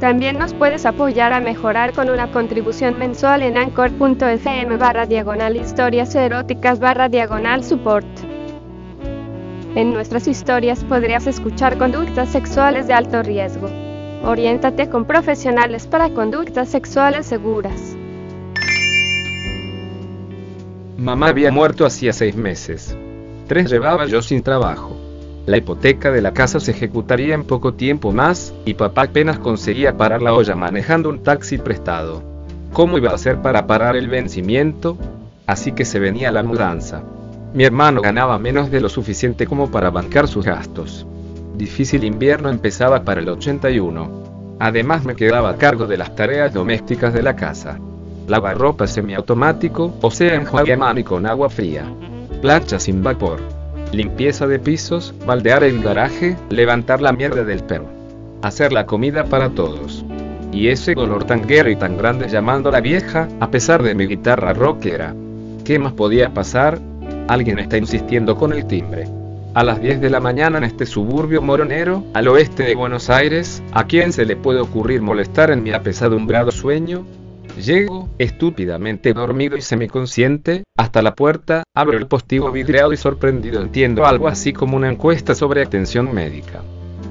También nos puedes apoyar a mejorar con una contribución mensual en anchor.fm barra diagonal historias eróticas barra diagonal support. En nuestras historias podrías escuchar conductas sexuales de alto riesgo. Oriéntate con profesionales para conductas sexuales seguras. Mamá había muerto hacía seis meses. Tres llevaba yo sin trabajo. La hipoteca de la casa se ejecutaría en poco tiempo más, y papá apenas conseguía parar la olla manejando un taxi prestado. ¿Cómo iba a hacer para parar el vencimiento? Así que se venía la mudanza. Mi hermano ganaba menos de lo suficiente como para bancar sus gastos. Difícil invierno empezaba para el 81. Además me quedaba a cargo de las tareas domésticas de la casa. Lavarropa semiautomático, o sea enjuague a mano con agua fría. Plancha sin vapor limpieza de pisos, baldear el garaje, levantar la mierda del perro. Hacer la comida para todos. Y ese dolor tan guerra y tan grande llamando a la vieja, a pesar de mi guitarra rockera. ¿Qué más podía pasar? Alguien está insistiendo con el timbre. A las 10 de la mañana en este suburbio moronero, al oeste de Buenos Aires, ¿a quién se le puede ocurrir molestar en mi apesadumbrado sueño? Llego, estúpidamente dormido y semiconsciente, hasta la puerta, abro el postigo vidriado y sorprendido entiendo algo así como una encuesta sobre atención médica.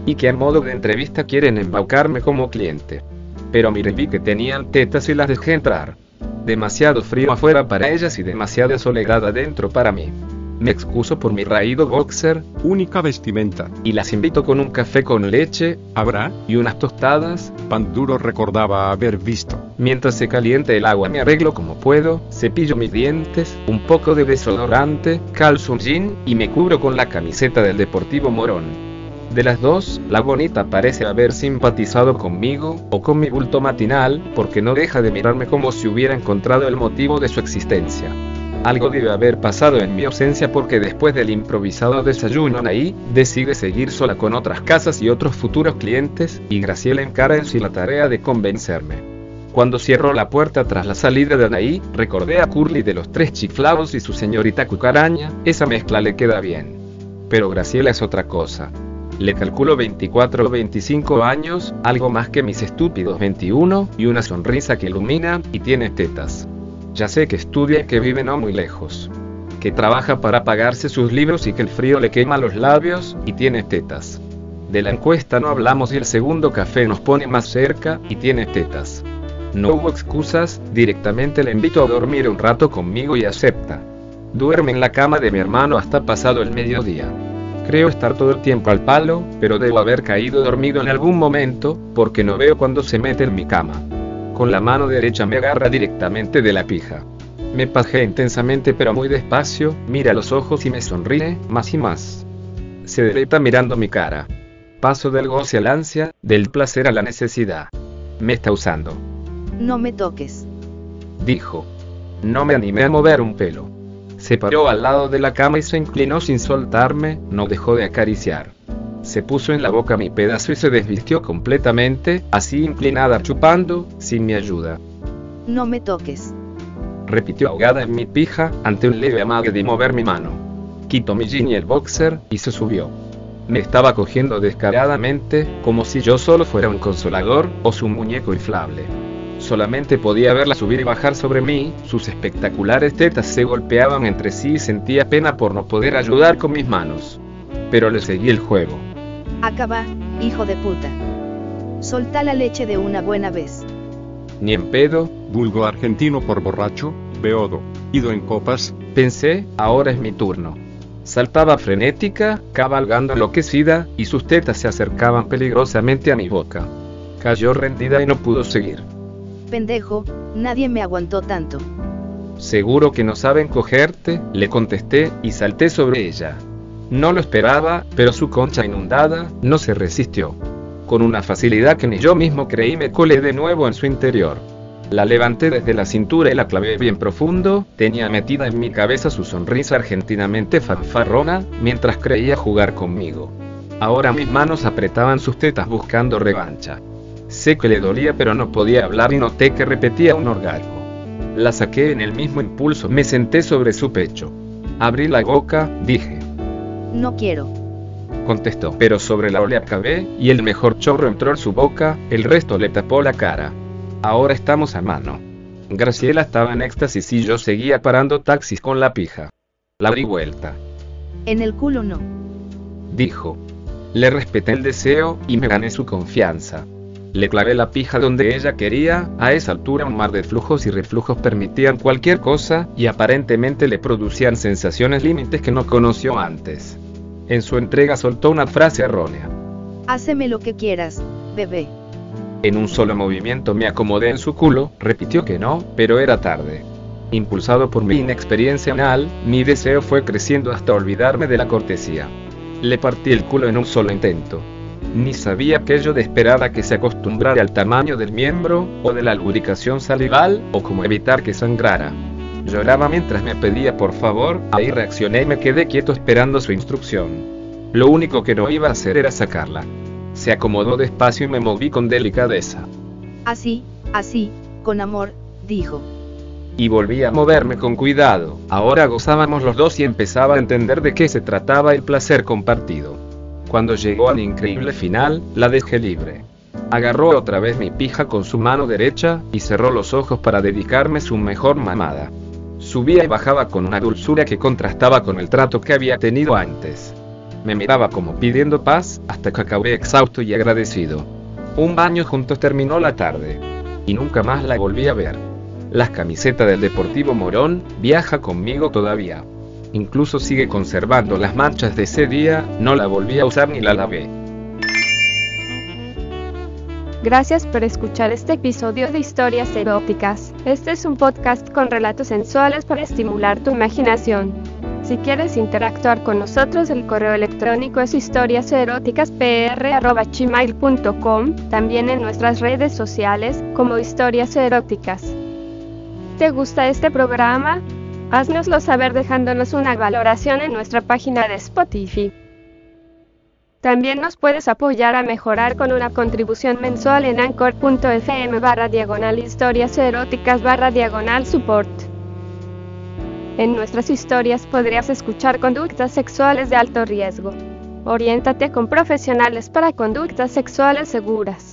Y que a modo de entrevista quieren embaucarme como cliente. Pero mire, vi que tenían tetas y las dejé entrar. Demasiado frío afuera para ellas y demasiada soledad adentro para mí. Me excuso por mi raído boxer, única vestimenta. y las invito con un café con leche ¿Habrá? y unas tostadas. Pan duro recordaba haber visto. Mientras se calienta el agua me arreglo como puedo, cepillo mis dientes, un poco de desodorante, calzo un jean y me cubro con la camiseta del Deportivo Morón. De las dos, la bonita parece haber simpatizado conmigo, o con mi bulto matinal, porque no deja de mirarme como si hubiera encontrado el motivo de su existencia. Algo debe haber pasado en mi ausencia porque después del improvisado desayuno ahí, decide seguir sola con otras casas y otros futuros clientes, y Graciela encara en sí la tarea de convencerme. Cuando cierro la puerta tras la salida de Anaí, recordé a Curly de los tres chiflados y su señorita cucaraña, esa mezcla le queda bien. Pero Graciela es otra cosa. Le calculo 24 o 25 años, algo más que mis estúpidos 21, y una sonrisa que ilumina, y tiene tetas. Ya sé que estudia y que vive no muy lejos. Que trabaja para pagarse sus libros y que el frío le quema los labios, y tiene tetas. De la encuesta no hablamos y el segundo café nos pone más cerca, y tiene tetas. No hubo excusas, directamente le invito a dormir un rato conmigo y acepta. Duerme en la cama de mi hermano hasta pasado el mediodía. Creo estar todo el tiempo al palo, pero debo haber caído dormido en algún momento, porque no veo cuando se mete en mi cama. Con la mano derecha me agarra directamente de la pija. Me pajea intensamente pero muy despacio, mira los ojos y me sonríe, más y más. Se deleita mirando mi cara. Paso del goce al ansia, del placer a la necesidad. Me está usando, No me toques. dijo. No me animé a mover un pelo. Se paró al lado de la cama y se inclinó sin soltarme, no dejó de acariciar. Se puso en la boca mi pedazo y se desvistió completamente, así inclinada chupando, sin mi ayuda. No me toques. repitió ahogada en mi pija, ante un leve amague de mover mi mano. Quitó mi jean y el boxer, y se subió. Me estaba cogiendo descaradamente, como si yo solo fuera un consolador, o su muñeco inflable. Solamente podía verla subir y bajar sobre mí, sus espectaculares tetas se golpeaban entre sí y sentía pena por no poder ayudar con mis manos. Pero le seguí el juego. Acaba, hijo de puta. Solta la leche de una buena vez. Ni en pedo, Vulgo argentino por borracho, beodo. Ido en copas, Pensé, ahora es mi turno. Saltaba frenética, cabalgando enloquecida, y sus tetas se acercaban peligrosamente a mi boca. Cayó rendida y no pudo seguir. Pendejo, nadie me aguantó tanto. Seguro que no saben cogerte, le contesté, y salté sobre ella. No lo esperaba, pero su concha inundada, no se resistió. Con una facilidad que ni yo mismo creí me colé de nuevo en su interior. La levanté desde la cintura y la clavé bien profundo, tenía metida en mi cabeza su sonrisa argentinamente fanfarrona, mientras creía jugar conmigo. Ahora mis manos apretaban sus tetas buscando revancha. Sé que le dolía pero no podía hablar y noté que repetía un orgasmo. La saqué en el mismo impulso, me senté sobre su pecho. Abrí la boca, dije. No quiero. Contestó, pero sobre la le acabé, y el mejor chorro entró en su boca, el resto le tapó la cara. Ahora estamos a mano. Graciela estaba en éxtasis y yo seguía parando taxis con la pija. La di vuelta. En el culo no. Dijo. Le respeté el deseo, y me gané su confianza. Le clavé la pija donde ella quería, a esa altura un mar de flujos y reflujos permitían cualquier cosa, y aparentemente le producían sensaciones límites que no conoció antes. En su entrega soltó una frase errónea. Háceme lo que quieras, bebé. En un solo movimiento me acomodé en su culo, repitió que no, pero era tarde. Impulsado por mi inexperiencia anal, mi deseo fue creciendo hasta olvidarme de la cortesía. Le partí el culo en un solo intento. Ni sabía aquello de esperar a que se acostumbrara al tamaño del miembro, o de la lubricación salival, o cómo evitar que sangrara. Lloraba mientras me pedía por favor, ahí reaccioné y me quedé quieto esperando su instrucción. Lo único que no iba a hacer era sacarla. Se acomodó despacio y me moví con delicadeza. Así, así, con amor, dijo. Y volví a moverme con cuidado. Ahora gozábamos los dos y empezaba a entender de qué se trataba el placer compartido. Cuando llegó al increíble final, la dejé libre. Agarró otra vez mi pija con su mano derecha, y cerró los ojos para dedicarme su mejor mamada. Subía y bajaba con una dulzura que contrastaba con el trato que había tenido antes. Me miraba como pidiendo paz, hasta que acabé exhausto y agradecido. Un baño juntos terminó la tarde. Y nunca más la volví a ver. Las camisetas del Deportivo Morón, viaja conmigo todavía. Incluso sigue conservando las manchas de ese día, no la volví a usar ni la lavé. Gracias por escuchar este episodio de Historias Eróticas. Este es un podcast con relatos sensuales para estimular tu imaginación. Si quieres interactuar con nosotros, el correo electrónico es historiaseroticaspr.gmail.com, también en nuestras redes sociales como Historias Eróticas. ¿Te gusta este programa? Haznoslo saber dejándonos una valoración en nuestra página de Spotify. También nos puedes apoyar a mejorar con una contribución mensual en anchor.fm barra diagonal historias eróticas barra diagonal support. En nuestras historias podrías escuchar conductas sexuales de alto riesgo. Oriéntate con profesionales para conductas sexuales seguras.